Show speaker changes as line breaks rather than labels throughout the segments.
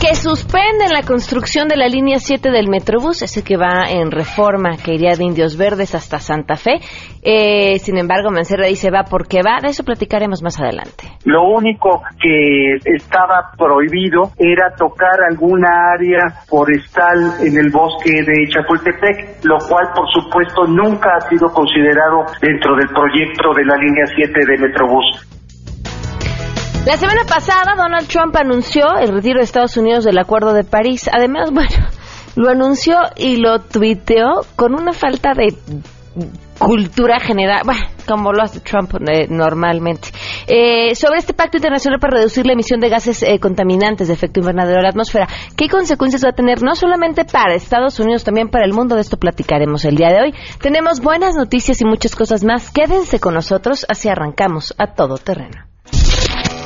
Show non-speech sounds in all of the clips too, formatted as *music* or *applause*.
que suspenden la construcción de la línea 7 del Metrobús, ese que va en reforma, que iría de Indios Verdes hasta Santa Fe. Eh, sin embargo, Mancera dice va porque va, de eso platicaremos más adelante.
Lo único que estaba prohibido era tocar alguna área forestal en el bosque de Chapultepec, lo cual por supuesto nunca ha sido considerado dentro del proyecto de la línea 7 de Metrobús.
La semana pasada Donald Trump anunció el retiro de Estados Unidos del Acuerdo de París. Además, *laughs* bueno, lo anunció y lo tuiteó con una falta de cultura general, bueno, como lo hace Trump eh, normalmente. Eh, sobre este pacto internacional para reducir la emisión de gases eh, contaminantes de efecto invernadero a la atmósfera, ¿qué consecuencias va a tener no solamente para Estados Unidos, también para el mundo? De esto platicaremos el día de hoy. Tenemos buenas noticias y muchas cosas más. Quédense con nosotros, así arrancamos a todo terreno.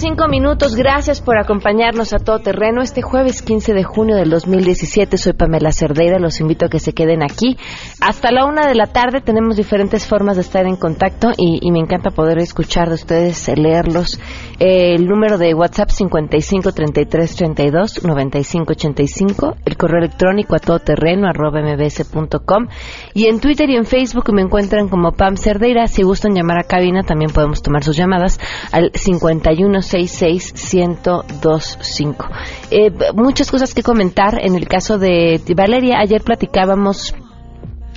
Cinco minutos. Gracias por acompañarnos a todo terreno este jueves 15 de junio del 2017. Soy Pamela Cerdeira. Los invito a que se queden aquí. Hasta la una de la tarde tenemos diferentes formas de estar en contacto y, me encanta poder escuchar de ustedes, leerlos. el número de WhatsApp 55 33 32 95 85. El correo electrónico a todoterreno arroba mbs.com. Y en Twitter y en Facebook me encuentran como Pam Cerdeira. Si gustan llamar a cabina, también podemos tomar sus llamadas al 5166-1025. Eh, muchas cosas que comentar en el caso de Valeria. Ayer platicábamos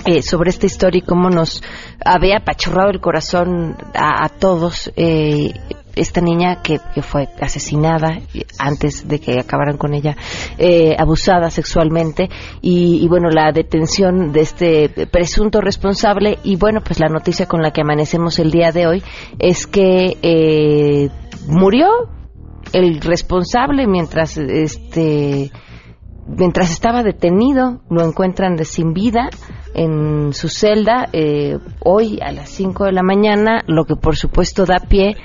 eh, sobre esta historia y cómo nos había apachurrado el corazón a, todos. Eh, esta niña que, fue asesinada antes de que acabaran con ella, eh, abusada sexualmente y, bueno, la detención de este presunto responsable y bueno, pues la noticia con la que amanecemos el día de hoy es que eh, murió el responsable mientras este mientras estaba detenido lo encuentran de sin vida en su celda eh, hoy a las 5 de la mañana lo que por supuesto da pie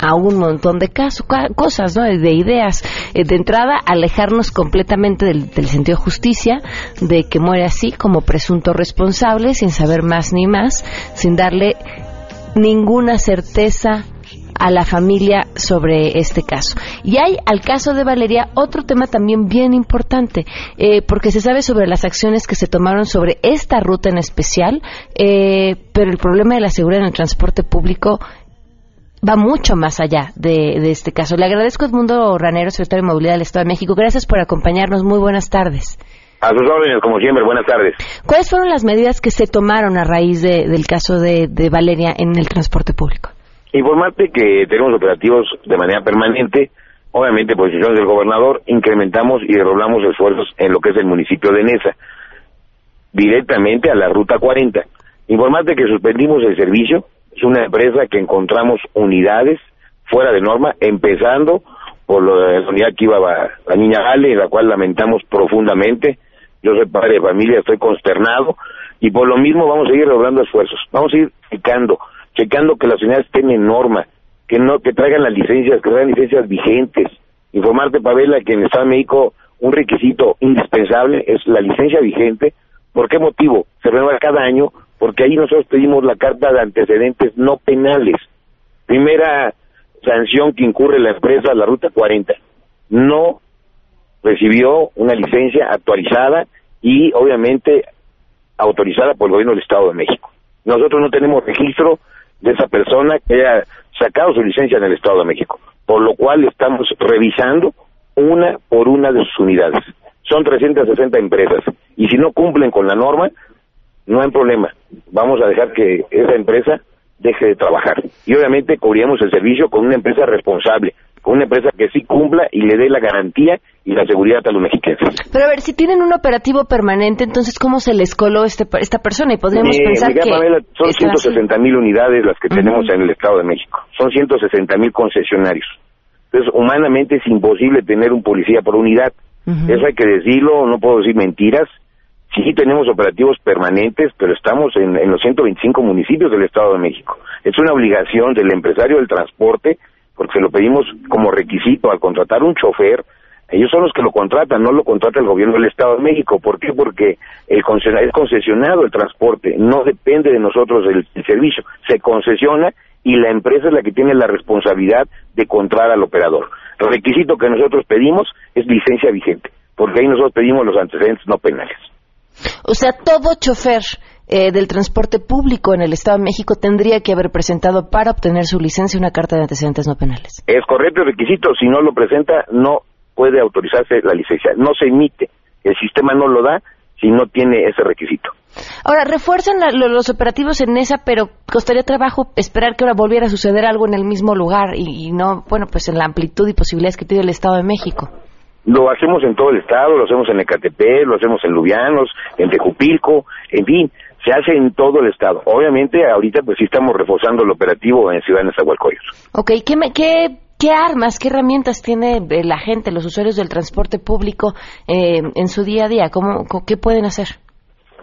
a un montón de casos, cosas, ¿no? de ideas. Eh, de entrada, alejarnos completamente del, sentido de justicia, de que muere así como presunto responsable, sin saber más ni más, sin darle ninguna certeza a la familia sobre este caso. Y hay al caso de Valeria otro tema también bien importante, eh, porque se sabe sobre las acciones que se tomaron sobre esta ruta en especial, eh, pero el problema de la seguridad en el transporte público va mucho más allá de, este caso. Le agradezco a Edmundo Ranero, secretario de Movilidad del Estado de México. Gracias por acompañarnos. Muy buenas tardes.
A sus órdenes, como siempre. Buenas tardes.
¿Cuáles fueron las medidas que se tomaron a raíz del caso de, Valeria en el transporte público?
Informarte que tenemos operativos de manera permanente. Obviamente, por decisiones del gobernador, incrementamos y redoblamos esfuerzos en lo que es el municipio de Nesa, directamente a la ruta 40. Informarte que suspendimos el servicio es una empresa que encontramos unidades fuera de norma, empezando por la unidad que iba la niña Ale, la cual lamentamos profundamente. Yo soy padre de familia, estoy consternado y por lo mismo vamos a seguir redoblando esfuerzos. Vamos a ir checando, checando que las unidades estén en norma, que no que traigan las licencias, que traigan licencias vigentes. Informarte, Pavela, que en el Estado de México un requisito indispensable es la licencia vigente. ¿Por qué motivo? Se renueva cada año porque ahí nosotros pedimos la carta de antecedentes no penales. Primera sanción que incurre la empresa, la Ruta 40, no recibió una licencia actualizada y obviamente autorizada por el gobierno del Estado de México. Nosotros no tenemos registro de esa persona que haya sacado su licencia en el Estado de México, por lo cual estamos revisando una por una de sus unidades. Son 360 empresas y si no cumplen con la norma, no hay problema. Vamos a dejar que esa empresa deje de trabajar. Y obviamente cubríamos el servicio con una empresa responsable, con una empresa que sí cumpla y le dé la garantía y la seguridad a los mexicanos.
Pero a ver, si tienen un operativo permanente, entonces ¿cómo se les coló este, esta persona? Y podríamos eh, pensar que...
son 160 mil unidades las que tenemos en el Estado de México. Son 160 mil concesionarios. Entonces, humanamente es imposible tener un policía por unidad. Eso hay que decirlo, no puedo decir mentiras Sí, tenemos operativos permanentes, pero estamos en, en los 125 municipios del Estado de México. Es una obligación del empresario del transporte, porque se lo pedimos como requisito al contratar un chofer, ellos son los que lo contratan, no lo contrata el gobierno del Estado de México. ¿Por qué? Porque el es concesionado el transporte, no depende de nosotros el, el, servicio, se concesiona y la empresa es la que tiene la responsabilidad de contratar al operador. El requisito que nosotros pedimos es licencia vigente, porque ahí nosotros pedimos los antecedentes no penales.
O sea, todo chofer eh, del transporte público en el Estado de México tendría que haber presentado para obtener su licencia una carta de antecedentes no penales.
Es correcto el requisito, si no lo presenta no puede autorizarse la licencia, no se emite, el sistema no lo da si no tiene ese requisito.
Ahora, refuerzan la, los operativos en esa, pero costaría trabajo esperar que ahora volviera a suceder algo en el mismo lugar y, y no, bueno, pues en la amplitud y posibilidades que tiene el Estado de México.
Lo hacemos en todo el estado, lo hacemos en Ecatepec, lo hacemos en Lubianos, en Tejupilco, en fin, se hace en todo el estado. Obviamente, ahorita pues sí estamos reforzando el operativo en Ciudad de Nezahualcóyotl.
Ok, ¿qué, me, qué, ¿qué armas, qué herramientas tiene la gente, los usuarios del transporte público eh, en su día a día? ¿Cómo, ¿Qué pueden hacer?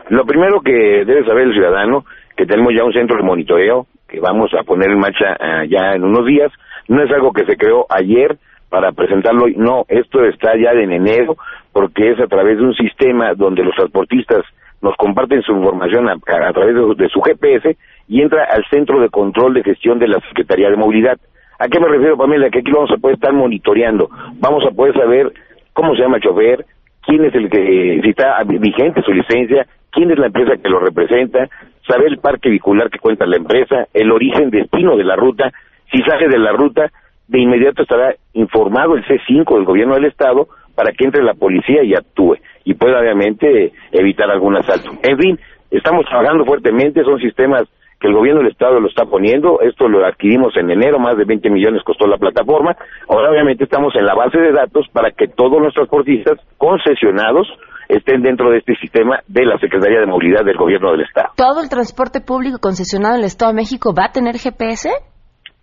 Lo primero que debe saber el ciudadano, que tenemos ya un centro de monitoreo que vamos a poner en marcha uh, ya en unos días, no es algo que se creó ayer, para presentarlo hoy. No, esto está ya en enero porque es a través de un sistema donde los transportistas nos comparten su información a, través de, de, su GPS y entra al centro de control de gestión de la Secretaría de Movilidad. ¿A qué me refiero, Pamela? Que aquí vamos a poder estar monitoreando. Vamos a poder saber cómo se llama el chofer, quién es el que, si está vigente su licencia, quién es la empresa que lo representa, saber el parque vehicular que cuenta la empresa, el origen, destino de la ruta, si sale de la ruta, de inmediato estará informado el C5 del gobierno del estado para que entre la policía y actúe y pueda obviamente evitar algún asalto. En fin, estamos trabajando fuertemente, son sistemas que el gobierno del estado lo está poniendo, esto lo adquirimos en enero, más de 20 millones costó la plataforma, ahora obviamente estamos en la base de datos para que todos los transportistas concesionados estén dentro de este sistema de la Secretaría de Movilidad del gobierno del estado.
¿Todo el transporte público concesionado en el Estado de México va a tener GPS?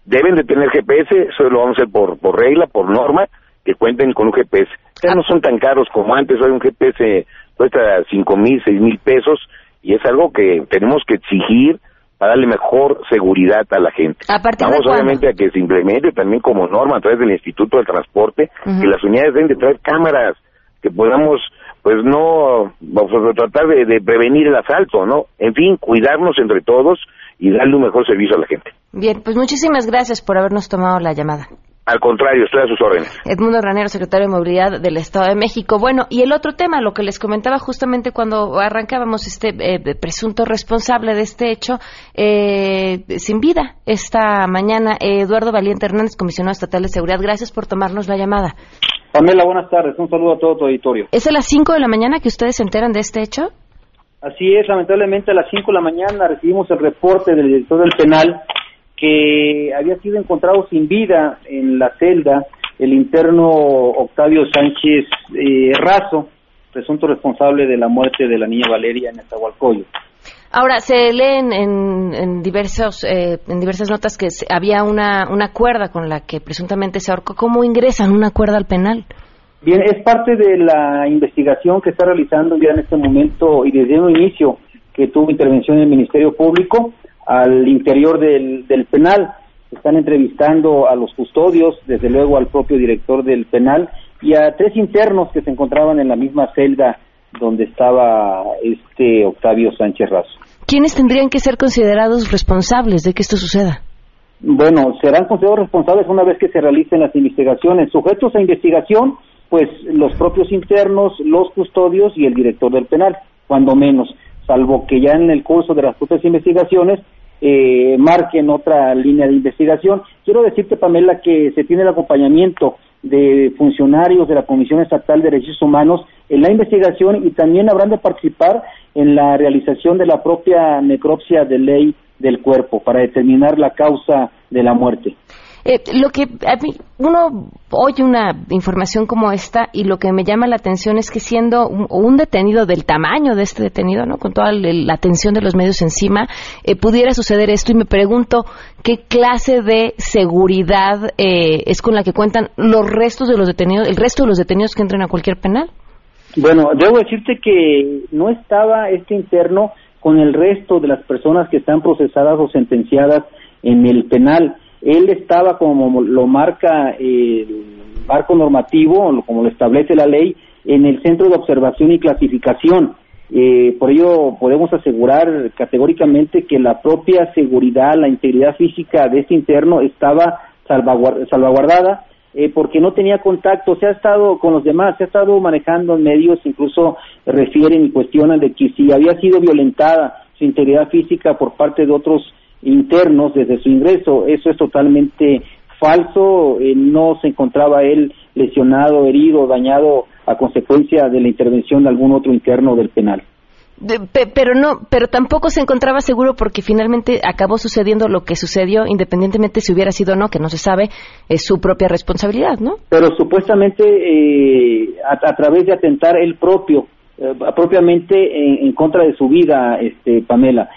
Deben de tener GPS, eso lo vamos a hacer por, por regla, por norma, que cuenten con un GPS. Ya no son tan caros como antes, hoy un GPS cuesta cinco mil, seis mil pesos y es algo que tenemos que exigir para darle mejor seguridad a la gente.
¿A
Vamos obviamente a que se implemente también como norma a través del Instituto del Transporte, uh -huh. que las unidades deben de traer cámaras, que podamos pues no vamos a tratar de, de prevenir el asalto, ¿no? En fin, cuidarnos entre todos y darle un mejor servicio a la gente.
Bien, pues muchísimas gracias por habernos tomado la llamada.
Al contrario, estoy a sus órdenes.
Edmundo Ranero, secretario de Movilidad del Estado de México. Bueno, y el otro tema, lo que les comentaba justamente cuando arrancábamos este eh, presunto responsable de este hecho, eh, sin vida esta mañana, eh, Eduardo Valiente Hernández, comisionado estatal de seguridad. Gracias por tomarnos la llamada.
Pamela, buenas tardes. Un saludo a todo tu auditorio.
¿Es a las 5 de la mañana que ustedes se enteran de este hecho?
Así es, lamentablemente a las 5 de la mañana recibimos el reporte del director del penal que había sido encontrado sin vida en la celda el interno Octavio Sánchez eh, Razo, presunto responsable de la muerte de la niña Valeria en Estahualcoyo.
Ahora, se leen en, en, diversos, eh, en diversas notas que había una, una cuerda con la que presuntamente se ahorcó. ¿Cómo ingresan una cuerda al penal?
Bien, es parte de la investigación que está realizando ya en este momento y desde un inicio que tuvo intervención el Ministerio Público al interior del, del penal. Están entrevistando a los custodios, desde luego al propio director del penal y a tres internos que se encontraban en la misma celda donde estaba este Octavio Sánchez Razo.
¿Quiénes tendrían que ser considerados responsables de que esto suceda?
Bueno, serán considerados responsables una vez que se realicen las investigaciones. Sujetos a investigación, pues los propios internos, los custodios y el director del penal, cuando menos, salvo que ya en el curso de las propias investigaciones eh, marquen otra línea de investigación. Quiero decirte, Pamela, que se tiene el acompañamiento de funcionarios de la Comisión Estatal de Derechos Humanos en la investigación y también habrán de participar en la realización de la propia necropsia de ley del cuerpo para determinar la causa de la muerte.
Eh, lo que a mí, uno oye una información como esta y lo que me llama la atención es que siendo un, detenido del tamaño de este detenido, ¿no? con toda la atención de los medios encima, eh, pudiera suceder esto y me pregunto qué clase de seguridad eh, es con la que cuentan los restos de los detenidos, el resto de los detenidos que entran a cualquier penal.
Bueno, debo decirte que no estaba este interno con el resto de las personas que están procesadas o sentenciadas en el penal. Él estaba, como lo marca el marco normativo, como lo establece la ley, en el centro de observación y clasificación. Eh, por ello podemos asegurar categóricamente que la propia seguridad, la integridad física de este interno estaba salvaguardada eh, porque no tenía contacto, se ha estado con los demás, se ha estado manejando en medios, incluso refieren y cuestionan de que si había sido violentada su integridad física por parte de otros internos desde su ingreso, eso es totalmente falso, eh, no se encontraba él lesionado, herido, dañado a consecuencia de la intervención de algún otro interno del penal.
pero no, pero tampoco se encontraba seguro porque finalmente acabó sucediendo lo que sucedió, independientemente si hubiera sido o no, que no se sabe, es su propia responsabilidad, ¿no?
Pero supuestamente eh, a, través de atentar él propio, eh, propiamente en, contra de su vida, este, Pamela.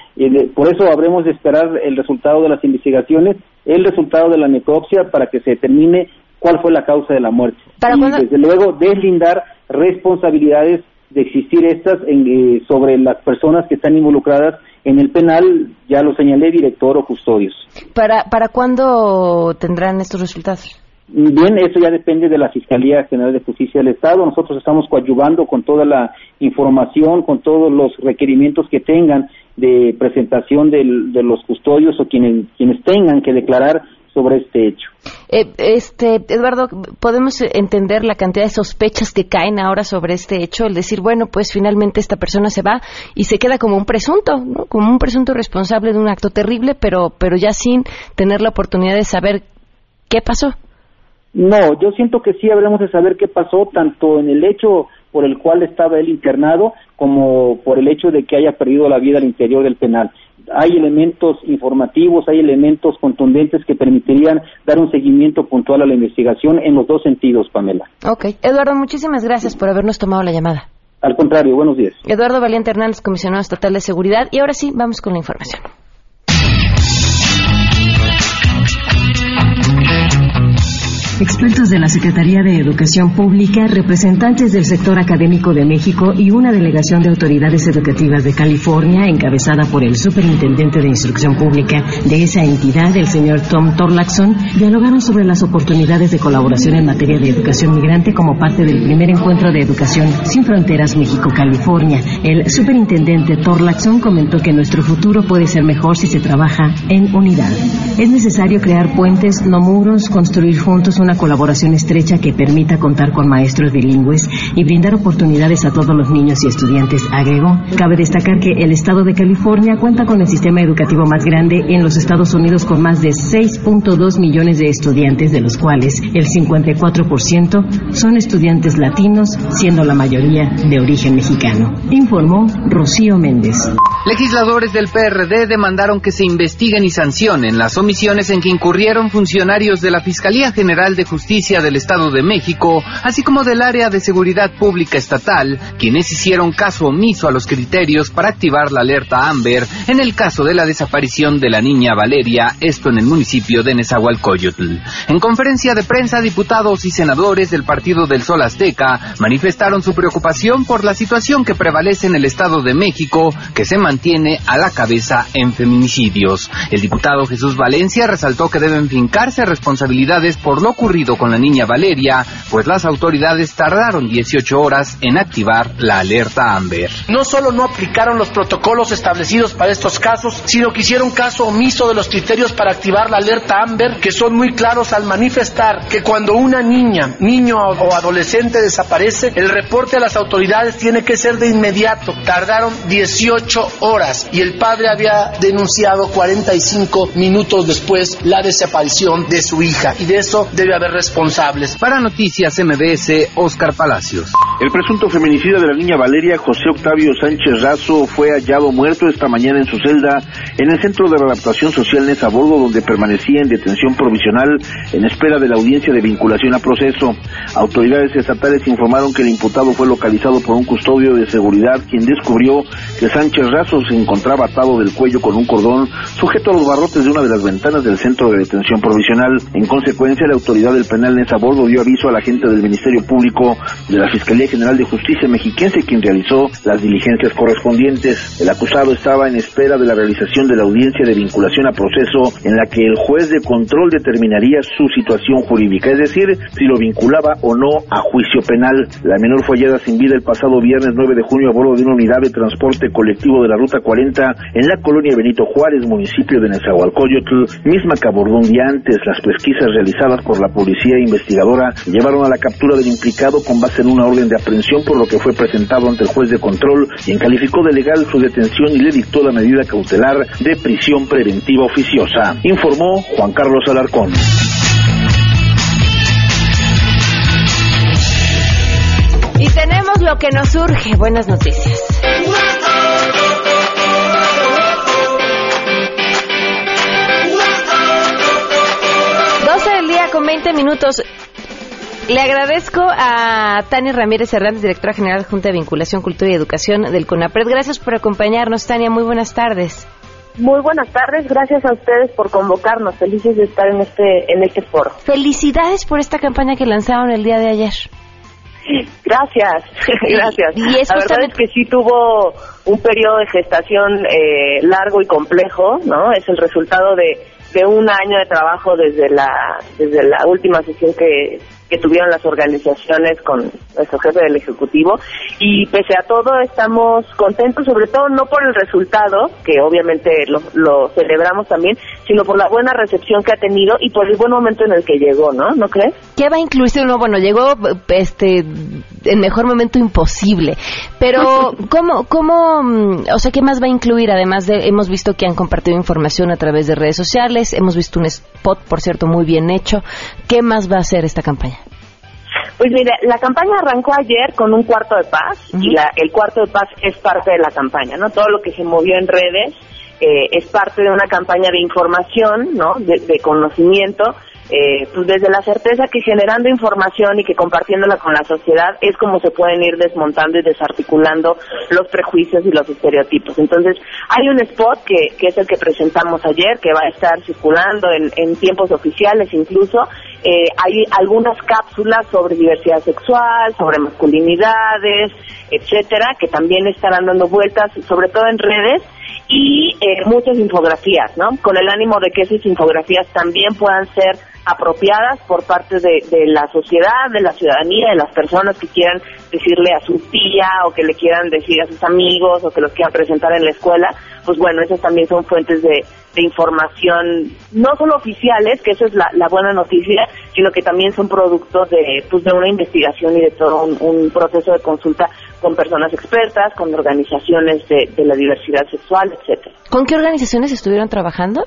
por eso habremos de esperar el resultado de las investigaciones, el resultado de la necropsia para que se determine cuál fue la causa de la muerte. y desde luego deslindar responsabilidades de existir estas eh, sobre las personas que están involucradas en el penal, ya lo señalé, director o custodios.
¿Para, para cuándo tendrán estos resultados?
Bien, eso ya depende de la Fiscalía General de Justicia del Estado. Nosotros estamos coadyuvando con toda la información, con todos los requerimientos que tengan de presentación de los custodios o quienes, quienes tengan que declarar sobre este hecho.
Eh, este, Eduardo, ¿podemos entender la cantidad de sospechas que caen ahora sobre este hecho? El decir, bueno, pues finalmente esta persona se va y se queda como un presunto, ¿no? como un presunto responsable de un acto terrible, pero, pero ya sin tener la oportunidad de saber qué pasó.
No, yo siento que sí habremos de saber qué pasó, tanto en el hecho por el cual estaba él internado, como por el hecho de que haya perdido la vida al interior del penal hay elementos informativos, hay elementos contundentes que permitirían dar un seguimiento puntual a la investigación en los dos sentidos, Pamela.
Ok. Eduardo, muchísimas gracias por habernos tomado la llamada.
Al contrario, buenos días.
Eduardo Valiente Hernández, comisionado estatal de seguridad. Y ahora sí, vamos con la información.
Expertos de la Secretaría de Educación Pública, representantes del sector académico de México y una delegación de autoridades educativas de California, encabezada por el superintendente de Instrucción Pública de esa entidad, el señor Tom Torlaxon, dialogaron sobre las oportunidades de colaboración en materia de educación migrante como parte del primer encuentro de educación sin fronteras México-California. El superintendente Torlaxon comentó que nuestro futuro puede ser mejor si se trabaja en unidad. Es necesario crear puentes, no muros, construir juntos una colaboración estrecha que permita contar con maestros bilingües y brindar oportunidades a todos los niños y estudiantes, agregó. Cabe destacar que el estado de California cuenta con el sistema educativo más grande en los Estados Unidos con más de 6.2 millones de estudiantes, de los cuales el 54% son estudiantes latinos, siendo la mayoría de origen mexicano. Informó Rocío Méndez.
Legisladores del PRD demandaron que se investiguen y sancionen las omisiones en que incurrieron funcionarios de la Fiscalía General de Justicia del Estado de México, así como del área de seguridad pública estatal, quienes hicieron caso omiso a los criterios para activar la alerta Amber en el caso de la desaparición de la niña Valeria, esto en el municipio de Nezahualcóyotl. En conferencia de prensa, diputados y senadores del Partido del Sol Azteca manifestaron su preocupación por la situación que prevalece en el Estado de México, que se mantiene a la cabeza en feminicidios. El diputado Jesús Valencia resaltó que deben fincarse responsabilidades por lo ocurrido con la niña Valeria, pues las autoridades tardaron 18 horas en activar la alerta Amber.
No solo no aplicaron los protocolos establecidos para estos casos, sino que hicieron caso omiso de los criterios para activar la alerta Amber, que son muy claros al manifestar que cuando una niña, niño o adolescente desaparece, el reporte a las autoridades tiene que ser de inmediato. Tardaron 18 horas y el padre había denunciado 45 minutos después la desaparición de su hija y de eso debe haber responsables.
Para Noticias MBS, Oscar Palacios.
El presunto feminicida de la niña Valeria José Octavio Sánchez Razo fue hallado muerto esta mañana en su celda en el Centro de Readaptación Social Nezaborgo, donde permanecía en detención provisional en espera de la audiencia de vinculación a proceso. Autoridades estatales informaron que el imputado fue localizado por un custodio de seguridad, quien descubrió que Sánchez Razo se encontraba atado del cuello con un cordón sujeto a los barrotes de una de las ventanas del centro de detención provisional. En consecuencia, la autoridad del penal Nesa Bordo dio aviso al agente del Ministerio Público de la Fiscalía General de Justicia Mexiquense, quien realizó las diligencias correspondientes. El acusado estaba en espera de la realización de la audiencia de vinculación a proceso en la que el juez de control determinaría su situación jurídica, es decir, si lo vinculaba o no a juicio penal. La menor fue hallada sin vida el pasado viernes 9 de junio a bordo de una unidad de transporte colectivo de la Ruta 40 en la colonia Benito Juárez, municipio de Nezahualcóyotl, misma que abordó un día antes. Las pesquisas realizadas por la policía investigadora llevaron a la captura del implicado con base en una orden de aprehensión por lo que fue presentado ante el juez de control, quien calificó de legal su detención y le dictó la medida cautelar de prisión preventiva oficiosa. Informó Juan Carlos Alarcón.
Y tenemos lo que nos surge. Buenas noticias. 20 minutos. Le agradezco a Tania Ramírez Hernández, directora general de Junta de Vinculación, Cultura y Educación del CONAPRED. Gracias por acompañarnos, Tania. Muy buenas tardes.
Muy buenas tardes, gracias a ustedes por convocarnos. Felices de estar en este en este foro.
Felicidades por esta campaña que lanzaron el día de ayer.
Gracias, *laughs* *laughs* gracias.
Y es
la verdad
justamente-
es que sí tuvo un periodo de gestación eh, largo y complejo, ¿no? Es el resultado de, de un año de trabajo desde la desde la última sesión que, que tuvieron las organizaciones con nuestro jefe del Ejecutivo y pese a todo estamos contentos, sobre todo no por el resultado, que obviamente lo, lo celebramos también, sino por la buena recepción que ha tenido y por el buen momento en el que llegó, ¿no? ¿No crees?
¿Qué va a incluirse uno? Bueno, llegó este el mejor momento imposible. Pero *laughs* ¿cómo cómo mm, o sea, qué más va a incluir además de hemos visto que han compartido información a través de redes sociales, hemos visto un spot, por cierto, muy bien hecho. ¿Qué más va a hacer esta campaña?
Pues mire, la campaña arrancó ayer con un cuarto de paz y la, el cuarto de paz es parte de la campaña, ¿no? Todo lo que se movió en redes eh, es parte de una campaña de información, ¿no? De, de conocimiento, eh, pues desde la certeza que generando información y que compartiéndola con la sociedad es como se pueden ir desmontando y desarticulando los prejuicios y los estereotipos. Entonces, hay un spot que, que es el que presentamos ayer, que va a estar circulando en, en tiempos oficiales incluso. Eh, hay algunas cápsulas sobre diversidad sexual, sobre masculinidades, etcétera, que también estarán dando vueltas, sobre todo en redes, y eh, muchas infografías, ¿no? Con el ánimo de que esas infografías también puedan ser apropiadas por parte de, de la sociedad, de la ciudadanía, de las personas que quieran decirle a su tía o que le quieran decir a sus amigos o que los quieran presentar en la escuela, pues bueno, esas también son fuentes de, información, no solo oficiales, que eso es la, buena noticia, sino que también son productos de, pues de una investigación y de todo un, un proceso de consulta con personas expertas, con organizaciones de, de la diversidad sexual, etcétera.
¿Con qué organizaciones estuvieron trabajando?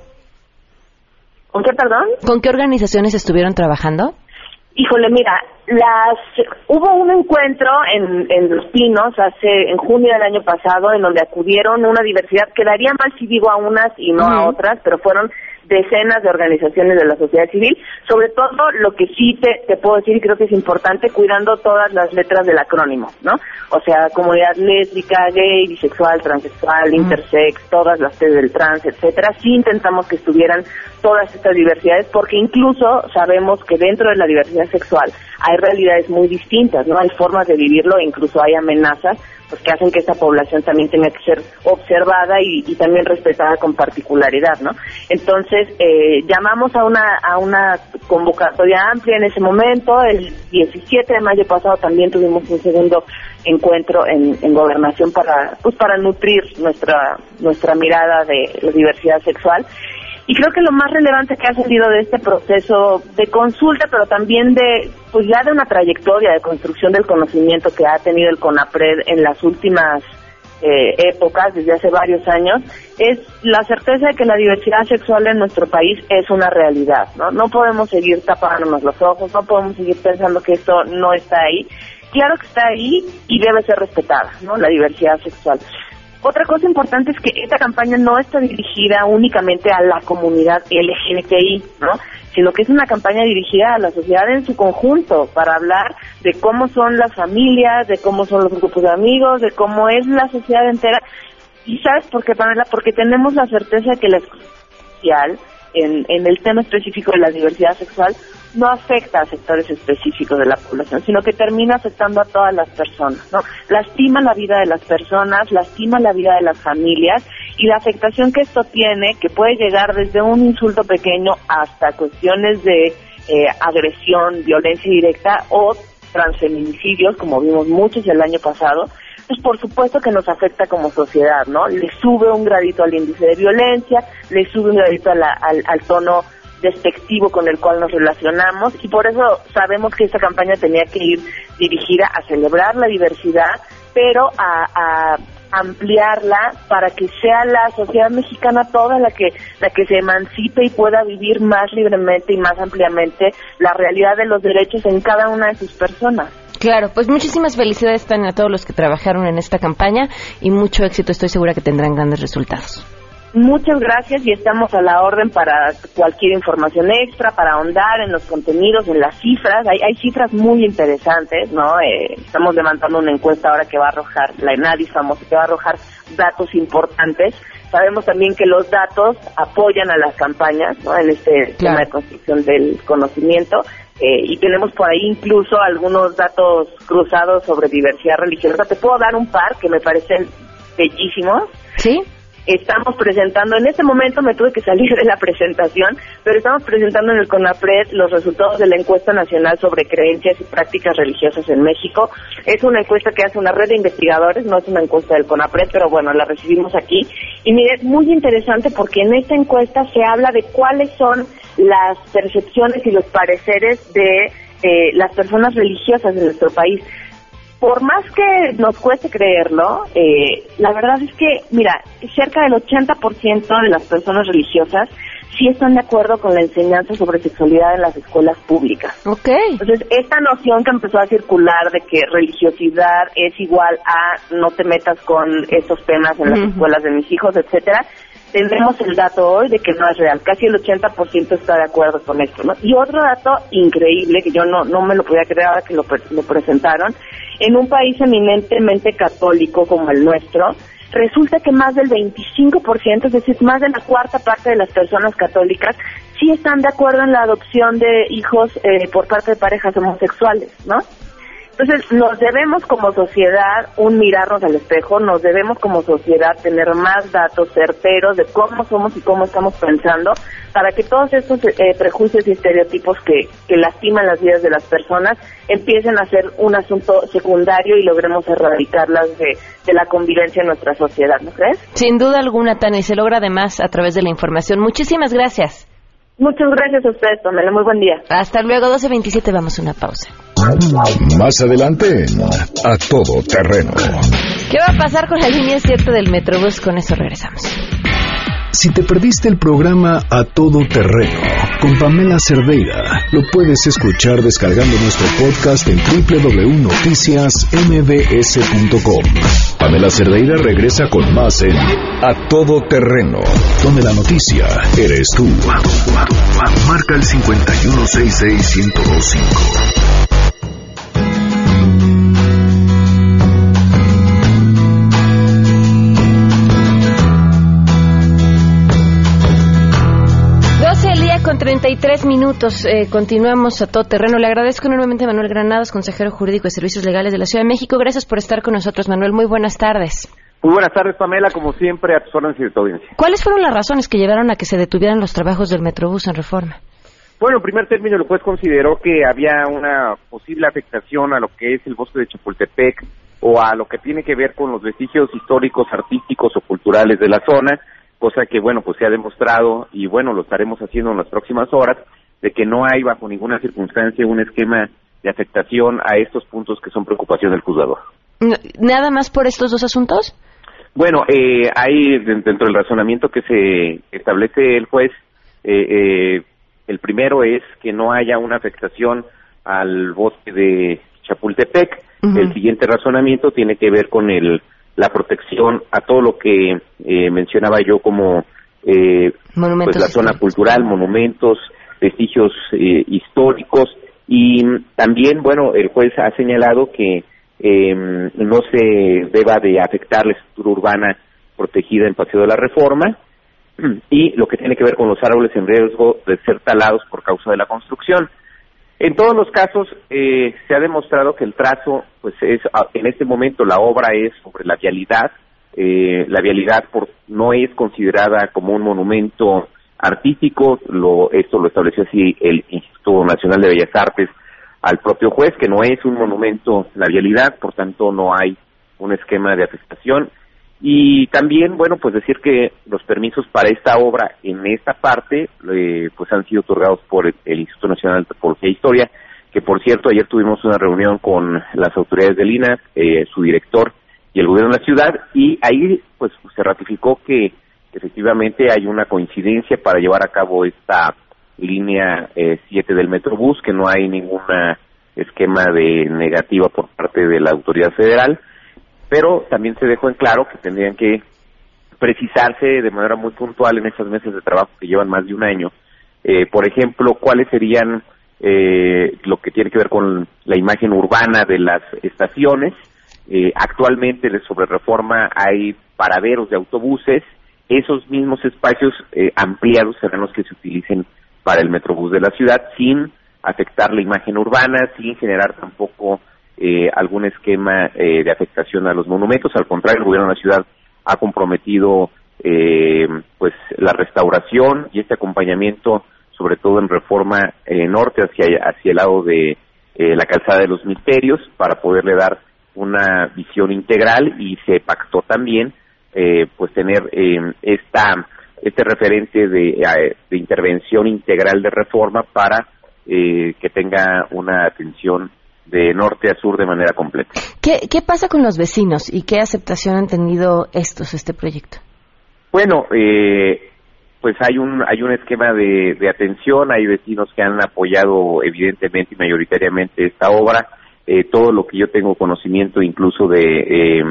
¿Con qué, perdón?
¿Con qué organizaciones estuvieron trabajando?
Híjole, mira, las hubo un encuentro en, en Los Pinos hace en junio del año pasado en donde acudieron una diversidad que daría mal si digo a unas y no a otras, pero fueron decenas de organizaciones de la sociedad civil, sobre todo lo que sí te, te puedo decir y creo que es importante, cuidando todas las letras del acrónimo, ¿no? O sea, comunidad lésbica, gay, bisexual, transexual, intersex, todas las T del trans, etcétera, sí intentamos que estuvieran todas estas diversidades porque incluso sabemos que dentro de la diversidad sexual hay realidades muy distintas, ¿no? Hay formas de vivirlo e incluso hay amenazas pues que hacen que esta población también tenga que ser observada y, y también respetada con particularidad, ¿no? Entonces, eh, llamamos a una, a una convocatoria amplia en ese momento, el 17 de mayo pasado también tuvimos un segundo encuentro en, en gobernación para, pues para nutrir nuestra, nuestra mirada de la diversidad sexual. Y creo que lo más relevante que ha salido de este proceso de consulta, pero también de, pues ya de una trayectoria de construcción del conocimiento que ha tenido el CONAPRED en las últimas eh, épocas, desde hace varios años, es la certeza de que la diversidad sexual en nuestro país es una realidad, ¿no? No podemos seguir tapándonos los ojos, no podemos seguir pensando que esto no está ahí. Claro que está ahí y debe ser respetada, ¿no? La diversidad sexual. Otra cosa importante es que esta campaña no está dirigida únicamente a la comunidad LGBTI, ¿no? Sino que es una campaña dirigida a la sociedad en su conjunto para hablar de cómo son las familias, de cómo son los grupos de amigos, de cómo es la sociedad entera. ¿Y sabes por qué, Pamela? Porque tenemos la certeza de que la social en, en el tema específico de la diversidad sexual no afecta a sectores específicos de la población, sino que termina afectando a todas las personas, ¿no? Lastima la vida de las personas, lastima la vida de las familias y la afectación que esto tiene, que puede llegar desde un insulto pequeño hasta cuestiones de eh, agresión, violencia directa o transfeminicidios, como vimos muchos el año pasado, pues por supuesto que nos afecta como sociedad, ¿no? Le sube un gradito al índice de violencia, le sube un gradito al, al tono despectivo con el cual nos relacionamos y por eso sabemos que esta campaña tenía que ir dirigida a celebrar la diversidad, pero a, ampliarla para que sea la sociedad mexicana toda la que la que se emancipe y pueda vivir más libremente y más ampliamente la realidad de los derechos en cada una de sus personas.
Claro, pues muchísimas felicidades también a todos los que trabajaron en esta campaña y mucho éxito, estoy segura que tendrán grandes resultados.
Muchas gracias y estamos a la orden para cualquier información extra, para ahondar en los contenidos, en las cifras. Hay, hay cifras muy interesantes, ¿no? Eh, estamos levantando una encuesta ahora que va a arrojar, la ENADIS famosa, que va a arrojar datos importantes. Sabemos también que los datos apoyan a las campañas, ¿no? En este tema de construcción del conocimiento. Eh, y tenemos por ahí incluso algunos datos cruzados sobre diversidad religiosa. Te puedo dar un par que me parecen bellísimos.
Sí
estamos presentando, en este momento me tuve que salir de la presentación, pero estamos presentando en el CONAPRED los resultados de la encuesta nacional sobre creencias y prácticas religiosas en México. Es una encuesta que hace una red de investigadores, no es una encuesta del CONAPRED, pero bueno, la recibimos aquí. Y mire, es muy interesante porque en esta encuesta se habla de cuáles son las percepciones y los pareceres de eh, las personas religiosas en nuestro país por más que nos cueste creerlo, eh, la verdad es que, mira, cerca del 80% de las personas religiosas sí están de acuerdo con la enseñanza sobre sexualidad en las escuelas públicas.
Ok.
Entonces, esta noción que empezó a circular de que religiosidad es igual a no te metas con estos temas en las escuelas de mis hijos, etcétera, tendremos el dato hoy de que no es real. Casi el 80% está de acuerdo con esto. ¿no? Y otro dato increíble, que yo no, no me lo podía creer ahora que lo, lo presentaron, en un país eminentemente católico como el nuestro, resulta que más del 25%, es decir, más de la cuarta parte de las personas católicas, sí están de acuerdo en la adopción de hijos eh, por parte de parejas homosexuales, ¿no? Entonces, nos debemos como sociedad un mirarnos al espejo, nos debemos como sociedad tener más datos certeros de cómo somos y cómo estamos pensando para que todos estos eh, prejuicios y estereotipos que, que lastiman las vidas de las personas empiecen a ser un asunto secundario y logremos erradicarlas de, de la convivencia en nuestra sociedad, ¿no crees?
Sin duda alguna, Tania, y se logra además a través de la información. Muchísimas gracias.
Muchas gracias a ustedes, Pamela. Muy buen día.
Hasta luego, 12.27. Vamos a una pausa.
Más adelante, a todo terreno.
¿Qué va a pasar con la línea 7 del Metrobús? Con eso regresamos.
Si te perdiste el programa A Todo Terreno con Pamela Cerdeira, lo puedes escuchar descargando nuestro podcast en www.noticiasmbs.com. Pamela Cerdeira regresa con más en A Todo Terreno, donde la noticia eres tú. Marca el 5166125.
33 minutos. Eh, continuamos a todo terreno. Le agradezco enormemente a Manuel Granados, consejero jurídico de Servicios Legales de la Ciudad de México. Gracias por estar con nosotros, Manuel. Muy buenas tardes.
Muy buenas tardes, Pamela. Como siempre, a tus órdenes y de tu audiencia.
¿Cuáles fueron las razones que llevaron a que se detuvieran los trabajos del Metrobús en reforma?
Bueno, en primer término, el juez consideró que había una posible afectación a lo que es el bosque de Chapultepec o a lo que tiene que ver con los vestigios históricos, artísticos o culturales de la zona cosa que bueno pues se ha demostrado y bueno lo estaremos haciendo en las próximas horas de que no hay bajo ninguna circunstancia un esquema de afectación a estos puntos que son preocupación del juzgador.
¿Nada más por estos dos asuntos?
Bueno, eh, hay dentro del razonamiento que se establece el juez, eh, eh, el primero es que no haya una afectación al bosque de Chapultepec. El siguiente razonamiento tiene que ver con el la protección a todo lo que eh, mencionaba yo como eh, pues la zona cultural, monumentos, vestigios eh, históricos. Y también, bueno, el juez ha señalado que em, no se deba de afectar la estructura urbana protegida en Paseo de la Reforma. Y lo que tiene que ver con los árboles en riesgo de ser talados por causa de la construcción. En todos los casos eh, se ha demostrado que el trazo, pues es en este momento la obra es sobre la vialidad. Eh, la vialidad por, no es considerada como un monumento artístico, lo, esto lo estableció así el Instituto Nacional de Bellas Artes al propio juez, que no es un monumento la vialidad, por tanto no hay un esquema de afectación. Y también, bueno, pues decir que los permisos para esta obra en esta parte, eh, pues han sido otorgados por el, Instituto Nacional de Antropología e Historia, que por cierto ayer tuvimos una reunión con las autoridades del INA, eh, su director y el gobierno de la ciudad, y ahí pues se ratificó que efectivamente hay una coincidencia para llevar a cabo esta línea 7 eh, del Metrobús, que no hay ningún esquema de negativa por parte de la autoridad federal pero también se dejó en claro que tendrían que precisarse de manera muy puntual en estos meses de trabajo que llevan más de un año, eh, por ejemplo, cuáles serían eh, lo que tiene que ver con la imagen urbana de las estaciones. Eh, actualmente sobre reforma hay paraderos de autobuses, esos mismos espacios eh, ampliados serán los que se utilicen para el metrobús de la ciudad sin afectar la imagen urbana, sin generar tampoco eh, algún esquema eh, de afectación a los monumentos. Al contrario, el gobierno de la ciudad ha comprometido eh, pues la restauración y este acompañamiento, sobre todo en reforma eh, norte hacia, hacia el lado de la calzada de los misterios, para poderle dar una visión integral y se pactó también pues tener esta este referente de, de, intervención integral de reforma para que tenga una atención de norte a sur de manera completa.
¿Qué, qué pasa con los vecinos y qué aceptación han tenido estos, este proyecto?
Bueno, eh, pues hay un hay un esquema de, de, atención, hay vecinos que han apoyado evidentemente y mayoritariamente esta obra, eh, todo lo que yo tengo conocimiento incluso de eh,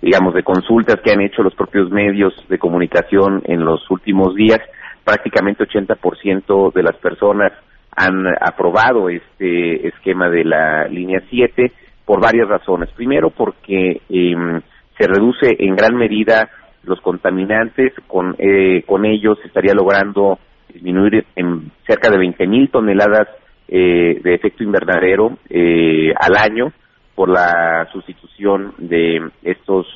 digamos de consultas que han hecho los propios medios de comunicación en los últimos días, prácticamente 80% de las personas han aprobado este esquema de la línea 7 por varias razones. Primero, porque em, se reduce en gran medida los contaminantes, con, eh, con ellos se estaría logrando disminuir en cerca de 20 mil toneladas eh, de efecto invernadero eh, al año por la sustitución de estos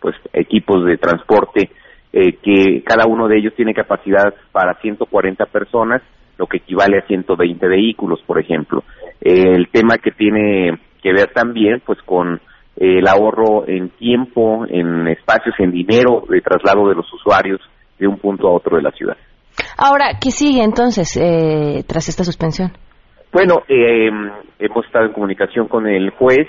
pues equipos de transporte que cada uno de ellos tiene capacidad para 140 personas lo que equivale a 120 vehículos, por ejemplo. el tema que tiene que ver también, pues, con el ahorro en tiempo, en espacios, en dinero de traslado de los usuarios de un punto a otro de la ciudad.
Ahora, ¿qué sigue entonces eh, tras esta suspensión?
Bueno, eh, hemos estado en comunicación con el juez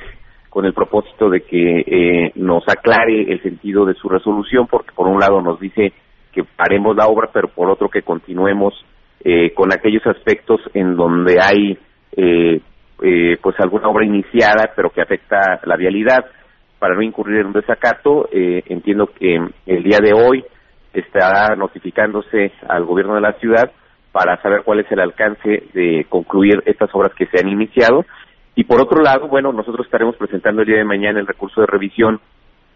con el propósito de que eh, nos aclare el sentido de su resolución, porque por un lado nos dice que paremos la obra, pero por otro que continuemos eh, con aquellos aspectos en donde hay eh, eh, pues alguna obra iniciada pero que afecta la vialidad. Para no incurrir en un desacato entiendo que el día de hoy estará notificándose al gobierno de la ciudad para saber cuál es el alcance de concluir estas obras que se han iniciado. Y por otro lado bueno nosotros estaremos presentando el día de mañana el recurso de revisión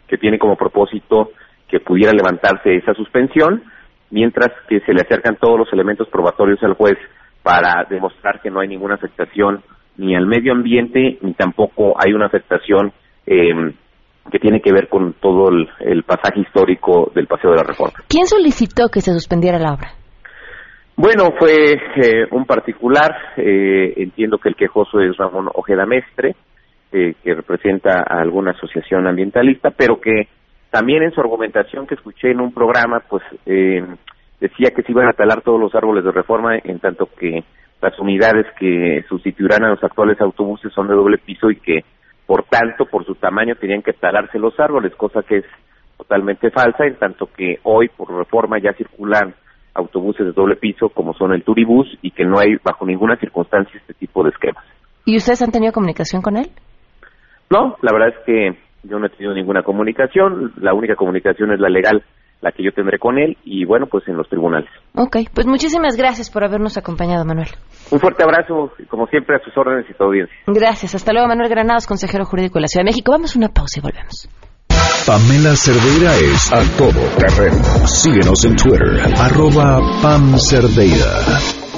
que tiene como propósito que pudiera levantarse esa suspensión mientras que se le acercan todos los elementos probatorios al juez para demostrar que no hay ninguna afectación ni al medio ambiente ni tampoco hay una afectación eh, que tiene que ver con todo el, pasaje histórico del Paseo de la Reforma.
¿Quién solicitó que se suspendiera la obra?
Bueno, fue eh, un particular, eh, entiendo que el quejoso es Ramón Ojeda Mestre, que representa a alguna asociación ambientalista, pero que también en su argumentación que escuché en un programa, pues eh, decía que se iban a talar todos los árboles de reforma, en tanto que las unidades que sustituirán a los actuales autobuses son de doble piso y que, por tanto, por su tamaño, tenían que talarse los árboles, cosa que es totalmente falsa, en tanto que hoy, por reforma, ya circulan autobuses de doble piso como son el Turibús y que no hay bajo ninguna circunstancia este tipo de esquemas.
¿Y ustedes han tenido comunicación con él?
No, la verdad es que yo no he tenido ninguna comunicación, la única comunicación es la legal, la que yo tendré con él y bueno, pues en los tribunales.
Ok, pues muchísimas gracias por habernos acompañado, Manuel.
Un fuerte abrazo, como siempre, a sus órdenes y a tu audiencia.
Gracias, hasta luego, Manuel Granados, consejero jurídico de la Ciudad de México. Vamos a una pausa y volvemos.
Pamela Cerdeira es a todo terreno. Síguenos en Twitter, arroba Pam Cerdeira.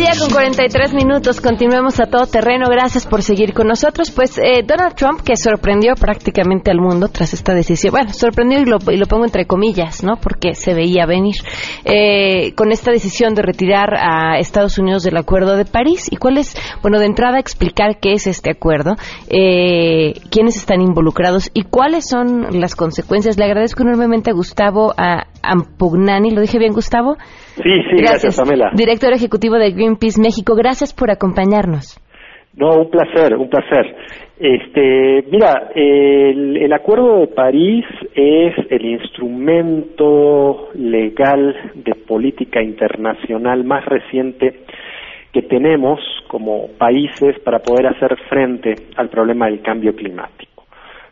43 minutos, continuemos a todo terreno. Gracias por seguir con nosotros. Pues eh, Donald Trump, que sorprendió prácticamente al mundo tras esta decisión, bueno, sorprendió y lo, y lo pongo entre comillas, ¿no? Porque se veía venir, eh, con esta decisión de retirar a Estados Unidos del Acuerdo de París. ¿Y cuál es, bueno, de entrada explicar qué es este acuerdo, eh, quiénes están involucrados y cuáles son las consecuencias? Le agradezco enormemente a Gustavo a Ampugnani, ¿lo dije bien, Gustavo?
Sí, sí, gracias, Pamela.
Director ejecutivo de Greenpeace México, gracias por acompañarnos.
No, un placer, un placer. Este, mira, el, el, Acuerdo de París es el instrumento legal de política internacional más reciente que tenemos como países para poder hacer frente al problema del cambio climático.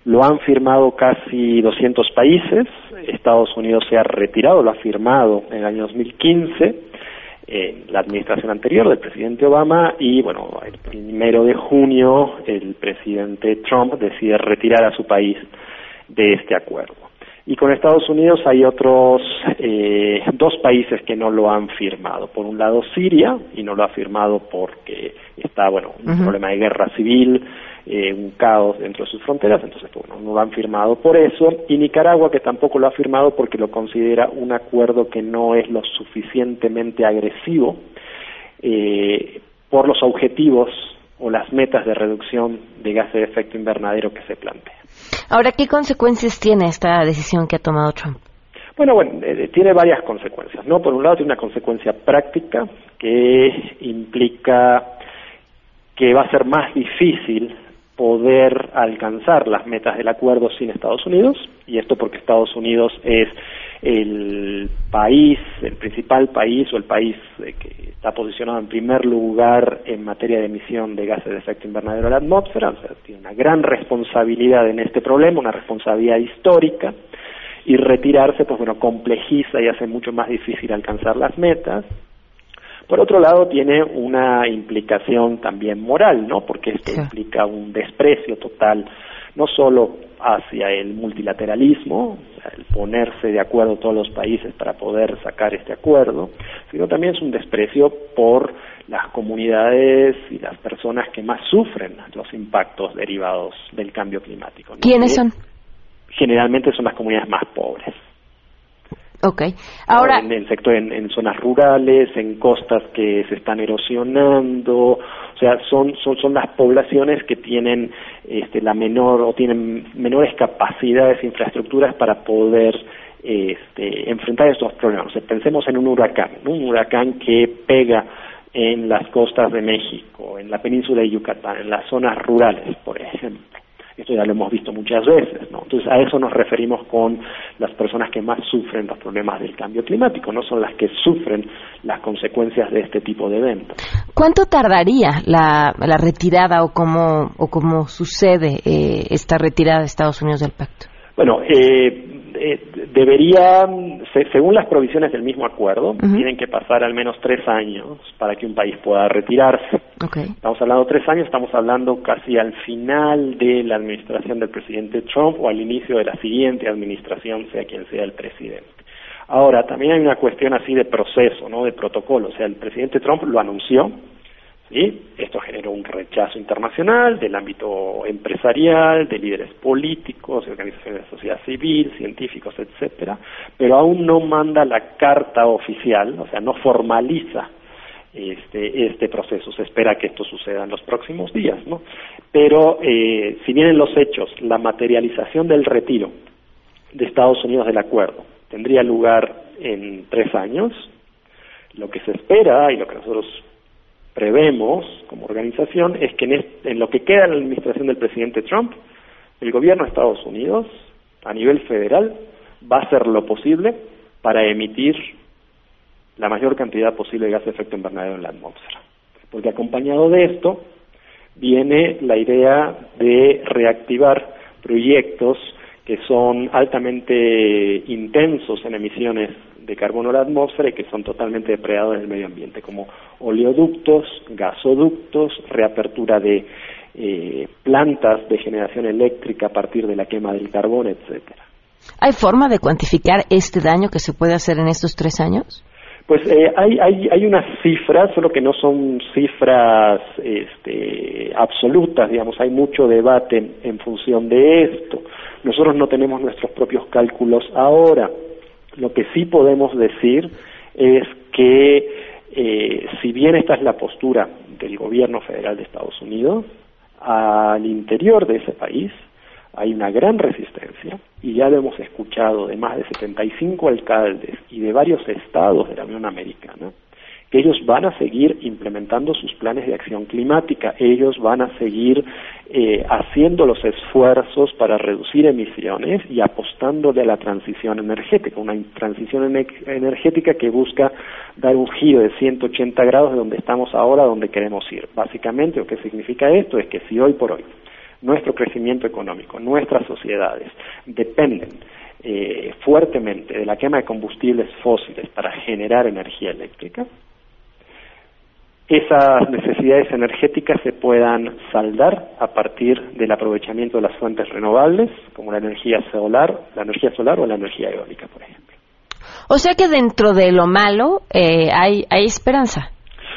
Lo han firmado casi 200 países, Estados Unidos se ha retirado, lo ha firmado en el año 2015, en la administración anterior del presidente Obama, y bueno, el primero de junio el presidente Trump decide retirar a su país de este acuerdo. Y con Estados Unidos hay otros eh, dos países que no lo han firmado. Por un lado Siria, y no lo ha firmado porque está, bueno, un problema de guerra civil, eh, un caos dentro de sus fronteras, entonces bueno, no lo han firmado por eso, y Nicaragua que tampoco lo ha firmado porque lo considera un acuerdo que no es lo suficientemente agresivo eh, por los objetivos o las metas de reducción de gases de efecto invernadero que se plantea.
Ahora, ¿qué consecuencias tiene esta decisión que ha tomado Trump?
Bueno, bueno, eh, tiene varias consecuencias, ¿no? Por un lado tiene una consecuencia práctica que implica que va a ser más difícil poder alcanzar las metas del acuerdo sin Estados Unidos, y esto porque Estados Unidos es el país, el principal país o el país eh, que está posicionado en primer lugar en materia de emisión de gases de efecto invernadero a la atmósfera, o sea, tiene una gran responsabilidad en este problema, una responsabilidad histórica, y retirarse, pues bueno, complejiza y hace mucho más difícil alcanzar las metas, por otro lado, tiene una implicación también moral, ¿no? Porque esto implica un desprecio total, no solo hacia el multilateralismo, el ponerse de acuerdo todos los países para poder sacar este acuerdo, sino también es un desprecio por las comunidades y las personas que más sufren los impactos derivados del cambio climático.
¿Quiénes son?
Generalmente son las comunidades más pobres.
Okay. Ahora
en, el sector en, zonas rurales, en costas que se están erosionando, o sea, son son son las poblaciones que tienen este la menor o tienen menores capacidades, infraestructuras para poder este, enfrentar estos problemas. O sea, pensemos en un huracán, un huracán que pega en las costas de México, en la península de Yucatán, en las zonas rurales, por ejemplo. Esto ya lo hemos visto muchas veces, ¿no? Entonces a eso nos referimos con las personas que más sufren los problemas del cambio climático, no son las que sufren las consecuencias de este tipo de eventos.
¿Cuánto tardaría la, retirada o cómo, o cómo sucede eh, esta retirada de Estados Unidos del pacto?
Bueno, eh, eh, debería, según las provisiones del mismo acuerdo, tienen que pasar al menos tres años para que un país pueda retirarse. Estamos hablando de tres años, estamos hablando casi al final de la administración del presidente Trump o al inicio de la siguiente administración, sea quien sea el presidente. Ahora, también hay una cuestión así de proceso, ¿no? De protocolo. O sea, el presidente Trump lo anunció, ¿sí? Esto generó un rechazo internacional del ámbito empresarial, de líderes políticos, organizaciones de sociedad civil, científicos, etcétera, pero aún no manda la carta oficial, o sea, no formaliza este, este proceso. Se espera que esto suceda en los próximos días, ¿no? Pero eh, si bien en los hechos la materialización del retiro de Estados Unidos del acuerdo tendría lugar en tres años, lo que se espera y lo que nosotros prevemos como organización es que en, lo que queda en la administración del presidente Trump, el gobierno de Estados Unidos, a nivel federal, va a hacer lo posible para emitir la mayor cantidad posible de gas de efecto invernadero en la atmósfera. Porque acompañado de esto viene la idea de reactivar proyectos que son altamente intensos en emisiones de carbono a la atmósfera y que son totalmente depredadores del medio ambiente, como oleoductos, gasoductos, reapertura de eh, plantas de generación eléctrica a partir de la quema del carbón, etcétera.
¿Hay forma de cuantificar este daño que se puede hacer en estos tres años?
Pues eh, hay, hay, hay unas cifras, solo que no son cifras este, absolutas, digamos, hay mucho debate en función de esto. Nosotros no tenemos nuestros propios cálculos ahora. Lo que sí podemos decir es que eh, si bien esta es la postura del gobierno federal de Estados Unidos, al interior de ese país hay una gran resistencia y ya lo hemos escuchado de más de 75 alcaldes y de varios estados de la Unión Americana que ellos van a seguir implementando sus planes de acción climática, ellos van a seguir eh, haciendo los esfuerzos para reducir emisiones y apostándole a la transición energética, una transición energética que busca dar un giro de 180 grados de donde estamos ahora a donde queremos ir. Básicamente lo que significa esto es que si hoy por hoy nuestro crecimiento económico, nuestras sociedades dependen eh, fuertemente de la quema de combustibles fósiles para generar energía eléctrica, esas necesidades energéticas se puedan saldar a partir del aprovechamiento de las fuentes renovables, como la energía solar, la energía solar o la energía eólica, por ejemplo.
O sea que dentro de lo malo eh, hay, hay esperanza.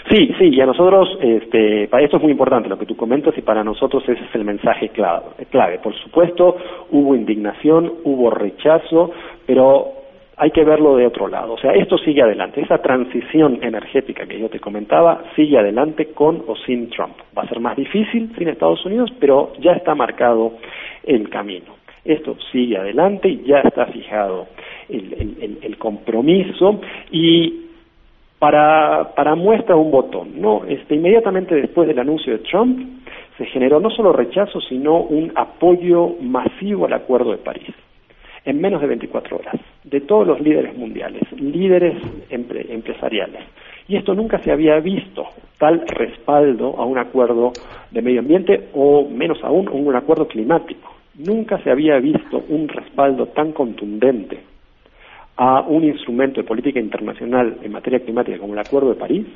Sí, sí, y a nosotros, este, para esto es muy importante lo que tú comentas y para nosotros ese es el mensaje clave. clave. Por supuesto, hubo indignación, hubo rechazo, pero hay que verlo de otro lado. O sea, esto sigue adelante. Esa transición energética que yo te comentaba sigue adelante con o sin Trump. Va a ser más difícil sin Estados Unidos, pero ya está marcado el camino. Esto sigue adelante y ya está fijado el, compromiso y para, para muestra un botón, ¿no? Este, inmediatamente después del anuncio de Trump se generó no solo rechazo, sino un apoyo masivo al Acuerdo de París en menos de 24 horas, de todos los líderes mundiales, líderes empresariales. Y esto nunca se había visto, tal respaldo a un acuerdo de medio ambiente o menos aún un acuerdo climático. Nunca se había visto un respaldo tan contundente a un instrumento de política internacional en materia climática como el Acuerdo de París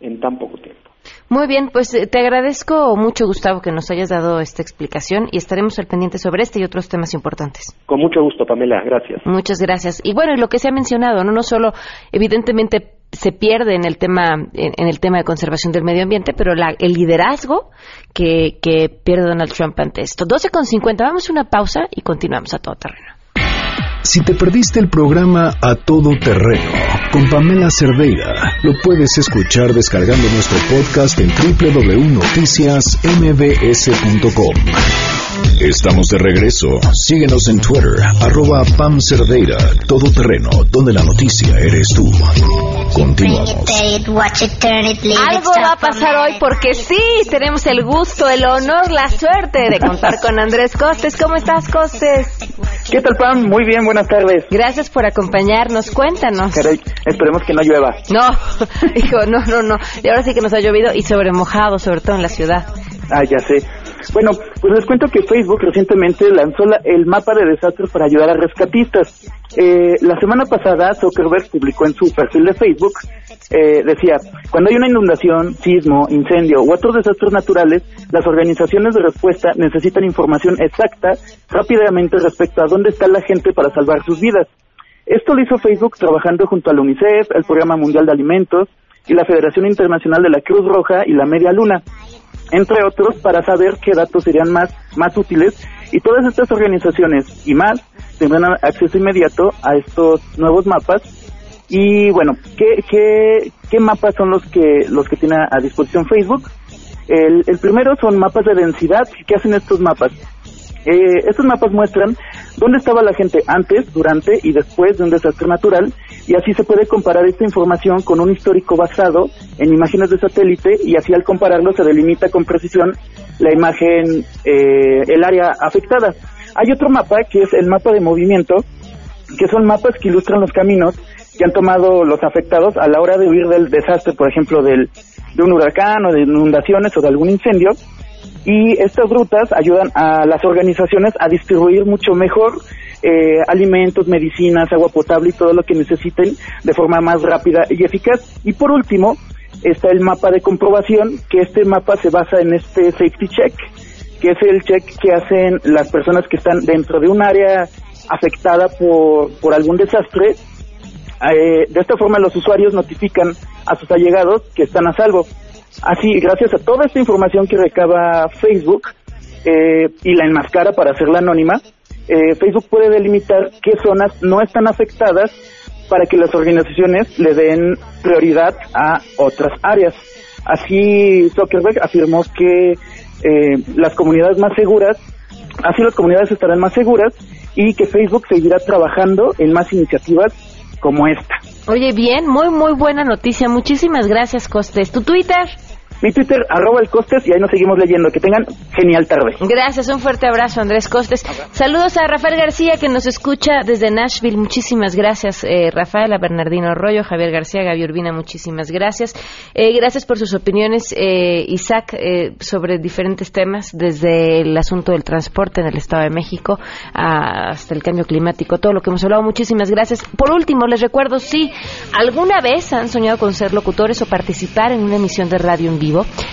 en tan poco tiempo.
Muy bien, pues eh, te agradezco mucho, Gustavo, que nos hayas dado esta explicación y estaremos al pendiente sobre este y otros temas importantes.
Con mucho gusto, Pamela, gracias.
Muchas gracias. Y bueno, lo que se ha mencionado, no, no solo, evidentemente, se pierde en el tema en, el tema de conservación del medio ambiente, pero el liderazgo que, que pierde Donald Trump ante esto. 12.50, vamos a una pausa y continuamos a todo terreno.
Si te perdiste el programa A Todo Terreno con Pamela Cerdeira, lo puedes escuchar descargando nuestro podcast en www.noticiasmbs.com. Estamos de regreso. Síguenos en Twitter, arroba Pam Cerdeira, Todo Terreno, donde la noticia eres tú. Continuamos.
Algo va a pasar hoy porque sí, tenemos el gusto, el honor, la suerte de contar con Andrés Costes. ¿Cómo estás, Costes?
¿Qué tal, Pam? Muy bien, buenas tardes.
Gracias por acompañarnos. Cuéntanos.
esperemos que no llueva.
No, *laughs* hijo, no, no, no. Y ahora sí que nos ha llovido y sobre mojado, sobre todo en la ciudad.
Ah, ya sé. Bueno, pues les cuento que Facebook recientemente lanzó el mapa de desastres para ayudar a rescatistas. Eh, la semana pasada Zuckerberg publicó en su perfil de Facebook, eh, decía, cuando hay una inundación, sismo, incendio u otros desastres naturales, las organizaciones de respuesta necesitan información exacta rápidamente respecto a dónde está la gente para salvar sus vidas. Esto lo hizo Facebook trabajando junto al UNICEF, el Programa Mundial de Alimentos y la Federación Internacional de la Cruz Roja y la Media Luna entre otros, para saber qué datos serían más, más útiles y todas estas organizaciones y más tendrán acceso inmediato a estos nuevos mapas y bueno, ¿qué, qué, qué mapas son los que, los que tiene a disposición Facebook? El, el primero son mapas de densidad. ¿Qué hacen estos mapas? Eh, estos mapas muestran dónde estaba la gente antes, durante y después de un desastre natural y así se puede comparar esta información con un histórico basado en imágenes de satélite y así al compararlo se delimita con precisión la imagen, eh, el área afectada. Hay otro mapa que es el mapa de movimiento, que son mapas que ilustran los caminos que han tomado los afectados a la hora de huir del desastre, por ejemplo, del, de un huracán o de inundaciones o de algún incendio. Y estas rutas ayudan a las organizaciones a distribuir mucho mejor eh, alimentos, medicinas, agua potable y todo lo que necesiten de forma más rápida y eficaz. Y por último, está el mapa de comprobación, que este mapa se basa en este safety check, que es el check que hacen las personas que están dentro de un área afectada por, por algún desastre. Eh, de esta forma los usuarios notifican a sus allegados que están a salvo. Así, gracias a toda esta información que recaba Facebook eh, y la enmascara para hacerla anónima, eh, Facebook puede delimitar qué zonas no están afectadas para que las organizaciones le den prioridad a otras áreas. Así Zuckerberg afirmó que eh, las comunidades más seguras, así las comunidades estarán más seguras y que Facebook seguirá trabajando en más iniciativas como esta.
Oye, bien, muy, muy buena noticia. Muchísimas gracias, Costes. ¿Tu Twitter?
Mi Twitter, arroba el Costes, y ahí nos seguimos leyendo. Que tengan genial tarde.
Gracias, un fuerte abrazo, Andrés Costes. Saludos a Rafael García, que nos escucha desde Nashville. Muchísimas gracias, eh, Rafael, a Bernardino Arroyo, Javier García, Gaby Urbina, muchísimas gracias. Eh, gracias por sus opiniones, eh, Isaac, eh, sobre diferentes temas, desde el asunto del transporte en el Estado de México hasta el cambio climático, todo lo que hemos hablado. Muchísimas gracias. Por último, les recuerdo, si alguna vez han soñado con ser locutores o participar en una emisión de radio en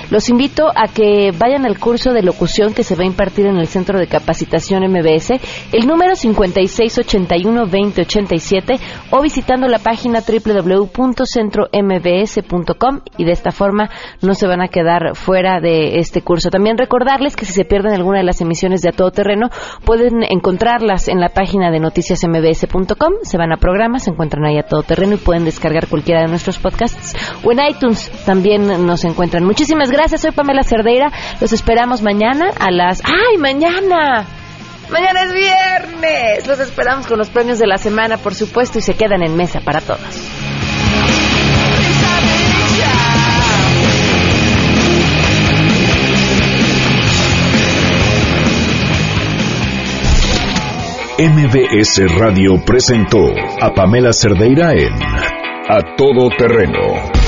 los invito a que vayan al curso de locución que se va a impartir en el Centro de Capacitación MBS, el número 5681-2087, o visitando la página www.centrombs.com y de esta forma no se van a quedar fuera de este curso. También recordarles que si se pierden alguna de las emisiones de A Todo Terreno, pueden encontrarlas en la página de noticiasmbs.com, se van a programas, se encuentran ahí A Todo Terreno y pueden descargar cualquiera de nuestros podcasts. O en iTunes también nos encuentran Muchísimas gracias, soy Pamela Cerdeira. Los esperamos mañana a las... ¡Ay, mañana! Mañana es viernes. Los esperamos con los premios de la semana, por supuesto, y se quedan en mesa para todos.
MBS Radio presentó a Pamela Cerdeira en A Todo Terreno.